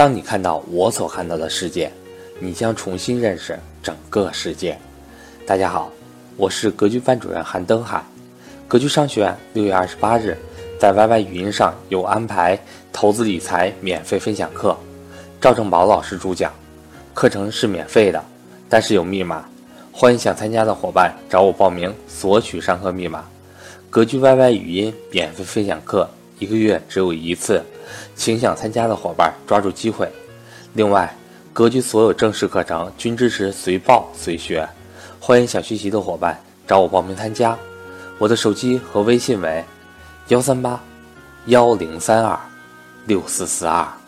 当你看到我所看到的世界，你将重新认识整个世界。大家好，我是格局班主任韩登海。格局商学院六月二十八日在 YY 语音上有安排投资理财免费分享课，赵正宝老师主讲。课程是免费的，但是有密码，欢迎想参加的伙伴找我报名索取上课密码。格局 YY 语音免费分享课一个月只有一次。请想参加的伙伴抓住机会。另外，格局所有正式课程均支持随报随学，欢迎想学习的伙伴找我报名参加。我的手机和微信为幺三八幺零三二六四四二。